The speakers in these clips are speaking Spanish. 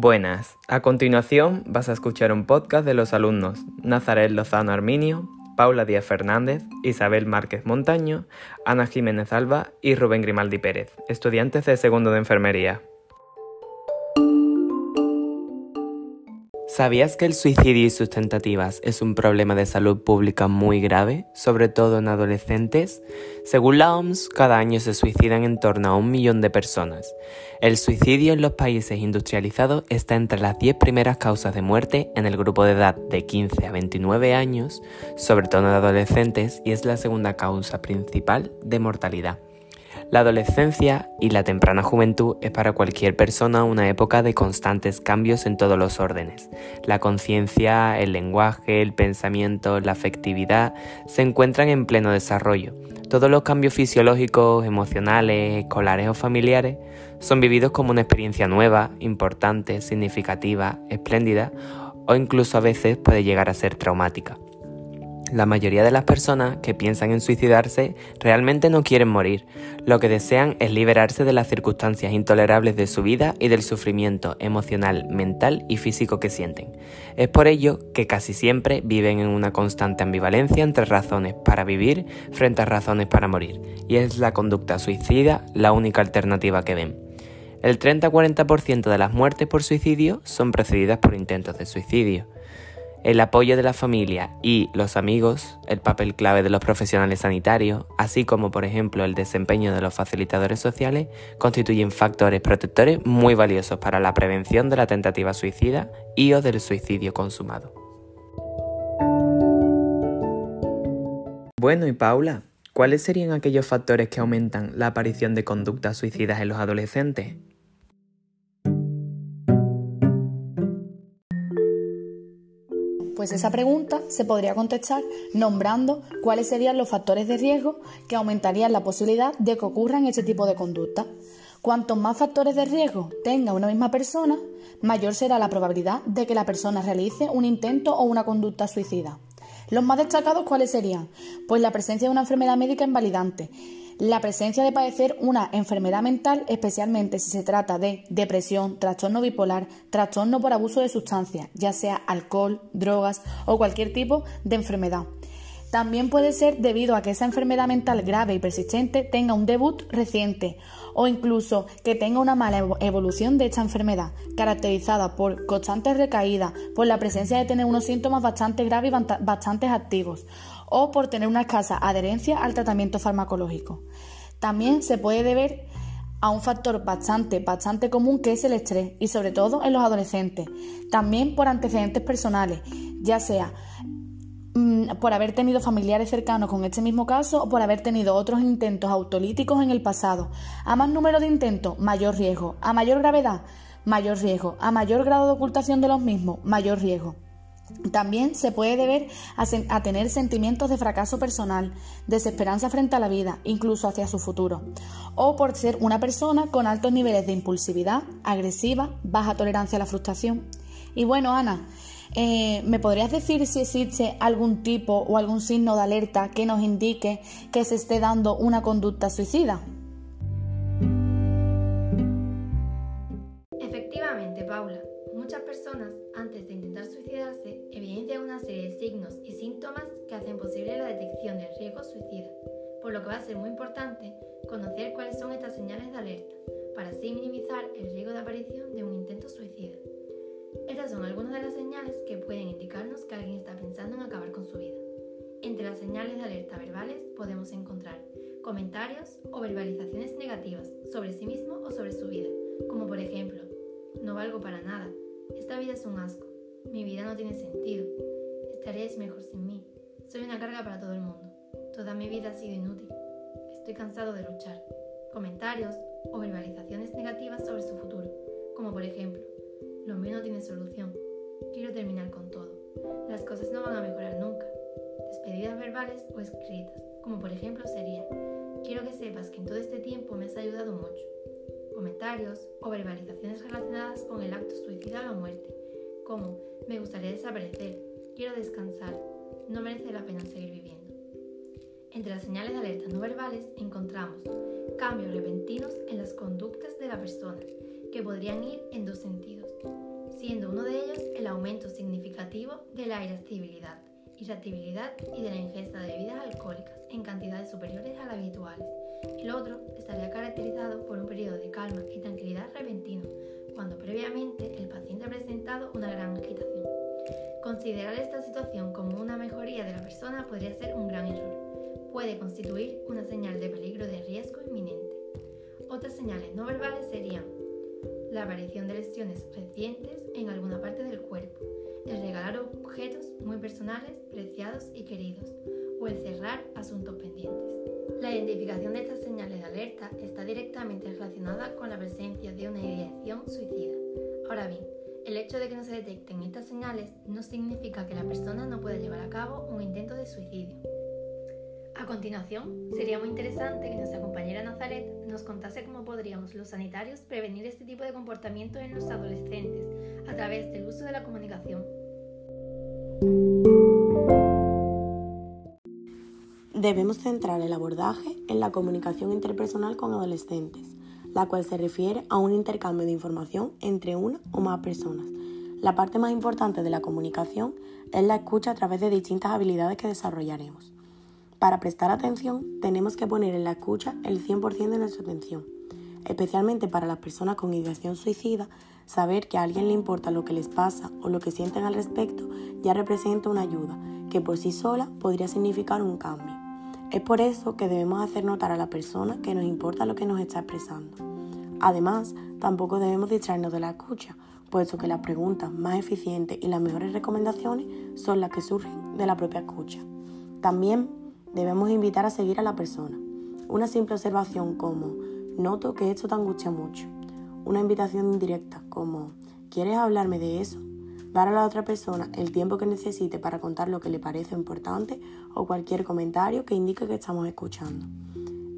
Buenas, a continuación vas a escuchar un podcast de los alumnos Nazaret Lozano Arminio, Paula Díaz Fernández, Isabel Márquez Montaño, Ana Jiménez Alba y Rubén Grimaldi Pérez, estudiantes de segundo de enfermería. ¿Sabías que el suicidio y sus tentativas es un problema de salud pública muy grave, sobre todo en adolescentes? Según la OMS, cada año se suicidan en torno a un millón de personas. El suicidio en los países industrializados está entre las 10 primeras causas de muerte en el grupo de edad de 15 a 29 años, sobre todo en adolescentes, y es la segunda causa principal de mortalidad. La adolescencia y la temprana juventud es para cualquier persona una época de constantes cambios en todos los órdenes. La conciencia, el lenguaje, el pensamiento, la afectividad se encuentran en pleno desarrollo. Todos los cambios fisiológicos, emocionales, escolares o familiares son vividos como una experiencia nueva, importante, significativa, espléndida o incluso a veces puede llegar a ser traumática. La mayoría de las personas que piensan en suicidarse realmente no quieren morir, lo que desean es liberarse de las circunstancias intolerables de su vida y del sufrimiento emocional, mental y físico que sienten. Es por ello que casi siempre viven en una constante ambivalencia entre razones para vivir frente a razones para morir, y es la conducta suicida la única alternativa que ven. El 30-40% de las muertes por suicidio son precedidas por intentos de suicidio. El apoyo de la familia y los amigos, el papel clave de los profesionales sanitarios, así como por ejemplo el desempeño de los facilitadores sociales, constituyen factores protectores muy valiosos para la prevención de la tentativa suicida y o del suicidio consumado. Bueno, y Paula, ¿cuáles serían aquellos factores que aumentan la aparición de conductas suicidas en los adolescentes? Pues esa pregunta se podría contestar nombrando cuáles serían los factores de riesgo que aumentarían la posibilidad de que ocurran este tipo de conducta. Cuantos más factores de riesgo tenga una misma persona, mayor será la probabilidad de que la persona realice un intento o una conducta suicida. Los más destacados, ¿cuáles serían? Pues la presencia de una enfermedad médica invalidante, la presencia de padecer una enfermedad mental, especialmente si se trata de depresión, trastorno bipolar, trastorno por abuso de sustancias, ya sea alcohol, drogas o cualquier tipo de enfermedad. También puede ser debido a que esa enfermedad mental grave y persistente tenga un debut reciente o incluso que tenga una mala evolución de esta enfermedad, caracterizada por constantes recaídas, por la presencia de tener unos síntomas bastante graves y bastante activos, o por tener una escasa adherencia al tratamiento farmacológico. También se puede deber a un factor bastante, bastante común que es el estrés y sobre todo en los adolescentes. También por antecedentes personales, ya sea mm, por haber tenido familiares cercanos con este mismo caso o por haber tenido otros intentos autolíticos en el pasado. A más número de intentos, mayor riesgo. A mayor gravedad, mayor riesgo. A mayor grado de ocultación de los mismos, mayor riesgo. También se puede deber a, tener sentimientos de fracaso personal, desesperanza frente a la vida, incluso hacia su futuro, o por ser una persona con altos niveles de impulsividad, agresiva, baja tolerancia a la frustración. Y bueno, Ana, eh, ¿me podrías decir si existe algún tipo o algún signo de alerta que nos indique que se esté dando una conducta suicida? Efectivamente, Paula. Muchas personas, antes de intentar suicidarse, evidencian una serie de signos y síntomas que hacen posible la detección del riesgo suicida, por lo que va a ser muy importante conocer cuáles son estas señales de alerta, para así minimizar el riesgo de aparición de un intento suicida. Estas son algunas de las señales que pueden indicarnos que alguien está pensando en acabar con su vida. Entre las señales de alerta verbales podemos encontrar comentarios o verbalizaciones negativas sobre sí mismo o sobre su vida, como por ejemplo, no valgo para nada, esta vida es un asco. Mi vida no tiene sentido. Estaríais mejor sin mí. Soy una carga para todo el mundo. Toda mi vida ha sido inútil. Estoy cansado de luchar. Comentarios o verbalizaciones negativas sobre su futuro, como por ejemplo, lo mío no tiene solución. Quiero terminar con todo. Las cosas no van a mejorar nunca. Despedidas verbales o escritas, como por ejemplo sería, quiero que sepas que en todo este tiempo me has ayudado mucho comentarios o verbalizaciones relacionadas con el acto suicida o la muerte, como me gustaría desaparecer, quiero descansar, no merece la pena seguir viviendo. Entre las señales de alerta no verbales encontramos cambios repentinos en las conductas de la persona, que podrían ir en dos sentidos. siendo uno de ellos el aumento significativo de la irascibilidad, irritabilidad y de la ingesta de bebidas alcohólicas en cantidades superiores a las habituales. El otro estaría caracterizado por un periodo de calma y tranquilidad repentino, cuando previamente el paciente ha presentado una gran agitación. Considerar esta situación como una mejoría de la persona podría ser un gran error. Puede constituir una señal de peligro de riesgo inminente. Otras señales no verbales serían la aparición de lesiones recientes en alguna parte del cuerpo, el regalar objetos muy personales, preciados y queridos, o el cerrar asuntos pendientes. La identificación de estas señales de alerta está directamente relacionada con la presencia de una ideación suicida. Ahora bien, el hecho de que no se detecten estas señales no significa que la persona no pueda llevar a cabo un intento de suicidio. A continuación, sería muy interesante que nuestra compañera Nazaret nos contase cómo podríamos los sanitarios prevenir este tipo de comportamiento en los adolescentes a través del uso de la comunicación. Debemos centrar el abordaje en la comunicación interpersonal con adolescentes, la cual se refiere a un intercambio de información entre una o más personas. La parte más importante de la comunicación es la escucha a través de distintas habilidades que desarrollaremos. Para prestar atención, tenemos que poner en la escucha el 100% de nuestra atención. Especialmente para las personas con ideación suicida, saber que a alguien le importa lo que les pasa o lo que sienten al respecto ya representa una ayuda que por sí sola podría significar un cambio. Es por eso que debemos hacer notar a la persona que nos importa lo que nos está expresando. Además, tampoco debemos distraernos de la escucha, puesto que las preguntas más eficientes y las mejores recomendaciones son las que surgen de la propia escucha. También debemos invitar a seguir a la persona. Una simple observación como, noto que esto te angustia mucho. Una invitación indirecta como, ¿quieres hablarme de eso? Dar a la otra persona el tiempo que necesite para contar lo que le parece importante o cualquier comentario que indique que estamos escuchando.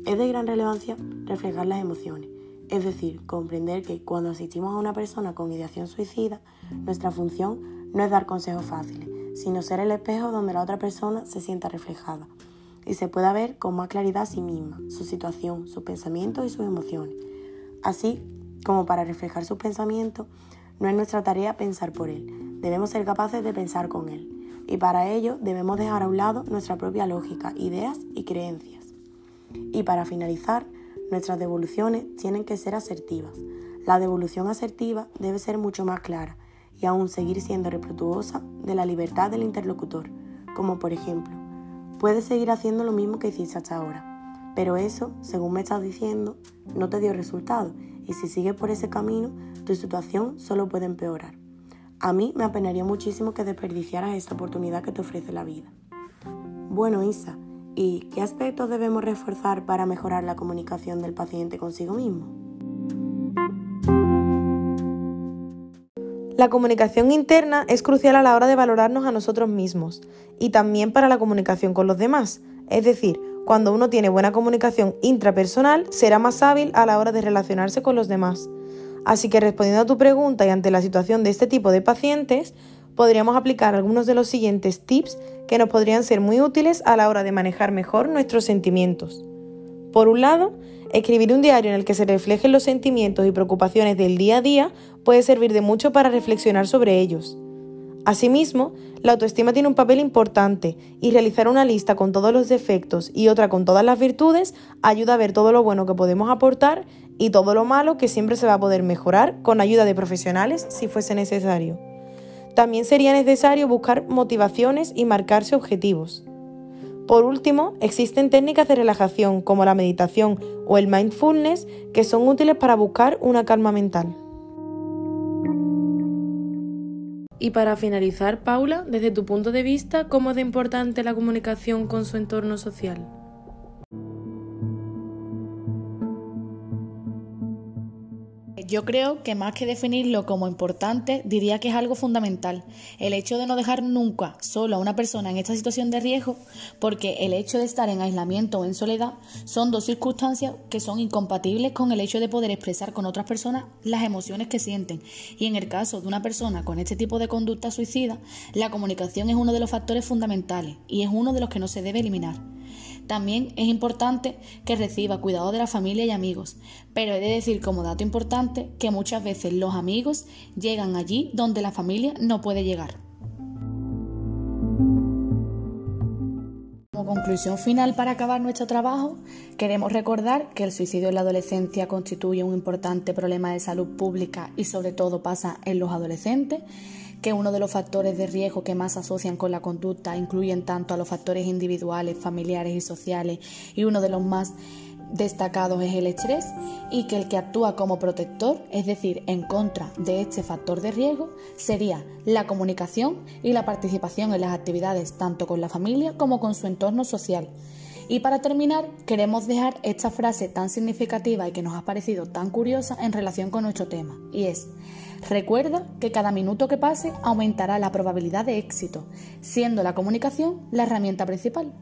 Es de gran relevancia reflejar las emociones, es decir, comprender que cuando asistimos a una persona con ideación suicida, nuestra función no es dar consejos fáciles, sino ser el espejo donde la otra persona se sienta reflejada y se pueda ver con más claridad a sí misma, su situación, sus pensamientos y sus emociones. Así como para reflejar sus pensamientos, no es nuestra tarea pensar por él, debemos ser capaces de pensar con él. Y para ello debemos dejar a un lado nuestra propia lógica, ideas y creencias. Y para finalizar, nuestras devoluciones tienen que ser asertivas. La devolución asertiva debe ser mucho más clara y aún seguir siendo respetuosa de la libertad del interlocutor, como por ejemplo, Puedes seguir haciendo lo mismo que hiciste hasta ahora, pero eso, según me estás diciendo, no te dio resultado y si sigues por ese camino, tu situación solo puede empeorar. A mí me apenaría muchísimo que desperdiciaras esta oportunidad que te ofrece la vida. Bueno, Isa, ¿y qué aspectos debemos reforzar para mejorar la comunicación del paciente consigo mismo? La comunicación interna es crucial a la hora de valorarnos a nosotros mismos y también para la comunicación con los demás. Es decir, cuando uno tiene buena comunicación intrapersonal, será más hábil a la hora de relacionarse con los demás. Así que respondiendo a tu pregunta y ante la situación de este tipo de pacientes, podríamos aplicar algunos de los siguientes tips que nos podrían ser muy útiles a la hora de manejar mejor nuestros sentimientos. Por un lado, escribir un diario en el que se reflejen los sentimientos y preocupaciones del día a día puede servir de mucho para reflexionar sobre ellos. Asimismo, la autoestima tiene un papel importante y realizar una lista con todos los defectos y otra con todas las virtudes ayuda a ver todo lo bueno que podemos aportar y todo lo malo que siempre se va a poder mejorar con ayuda de profesionales si fuese necesario. También sería necesario buscar motivaciones y marcarse objetivos. Por último, existen técnicas de relajación como la meditación o el mindfulness que son útiles para buscar una calma mental. Y para finalizar, Paula, desde tu punto de vista, ¿cómo es de importante la comunicación con su entorno social? Yo creo que más que definirlo como importante, diría que es algo fundamental. El hecho de no dejar nunca solo a una persona en esta situación de riesgo, porque el hecho de estar en aislamiento o en soledad son dos circunstancias que son incompatibles con el hecho de poder expresar con otras personas las emociones que sienten. Y en el caso de una persona con este tipo de conducta suicida, la comunicación es uno de los factores fundamentales y es uno de los que no se debe eliminar. También es importante que reciba cuidado de la familia y amigos, pero he de decir como dato importante que muchas veces los amigos llegan allí donde la familia no puede llegar. Como conclusión final para acabar nuestro trabajo, queremos recordar que el suicidio en la adolescencia constituye un importante problema de salud pública y sobre todo pasa en los adolescentes que uno de los factores de riesgo que más asocian con la conducta incluyen tanto a los factores individuales, familiares y sociales, y uno de los más destacados es el estrés, y que el que actúa como protector, es decir, en contra de este factor de riesgo, sería la comunicación y la participación en las actividades tanto con la familia como con su entorno social. Y para terminar, queremos dejar esta frase tan significativa y que nos ha parecido tan curiosa en relación con nuestro tema, y es, Recuerda que cada minuto que pase aumentará la probabilidad de éxito, siendo la comunicación la herramienta principal.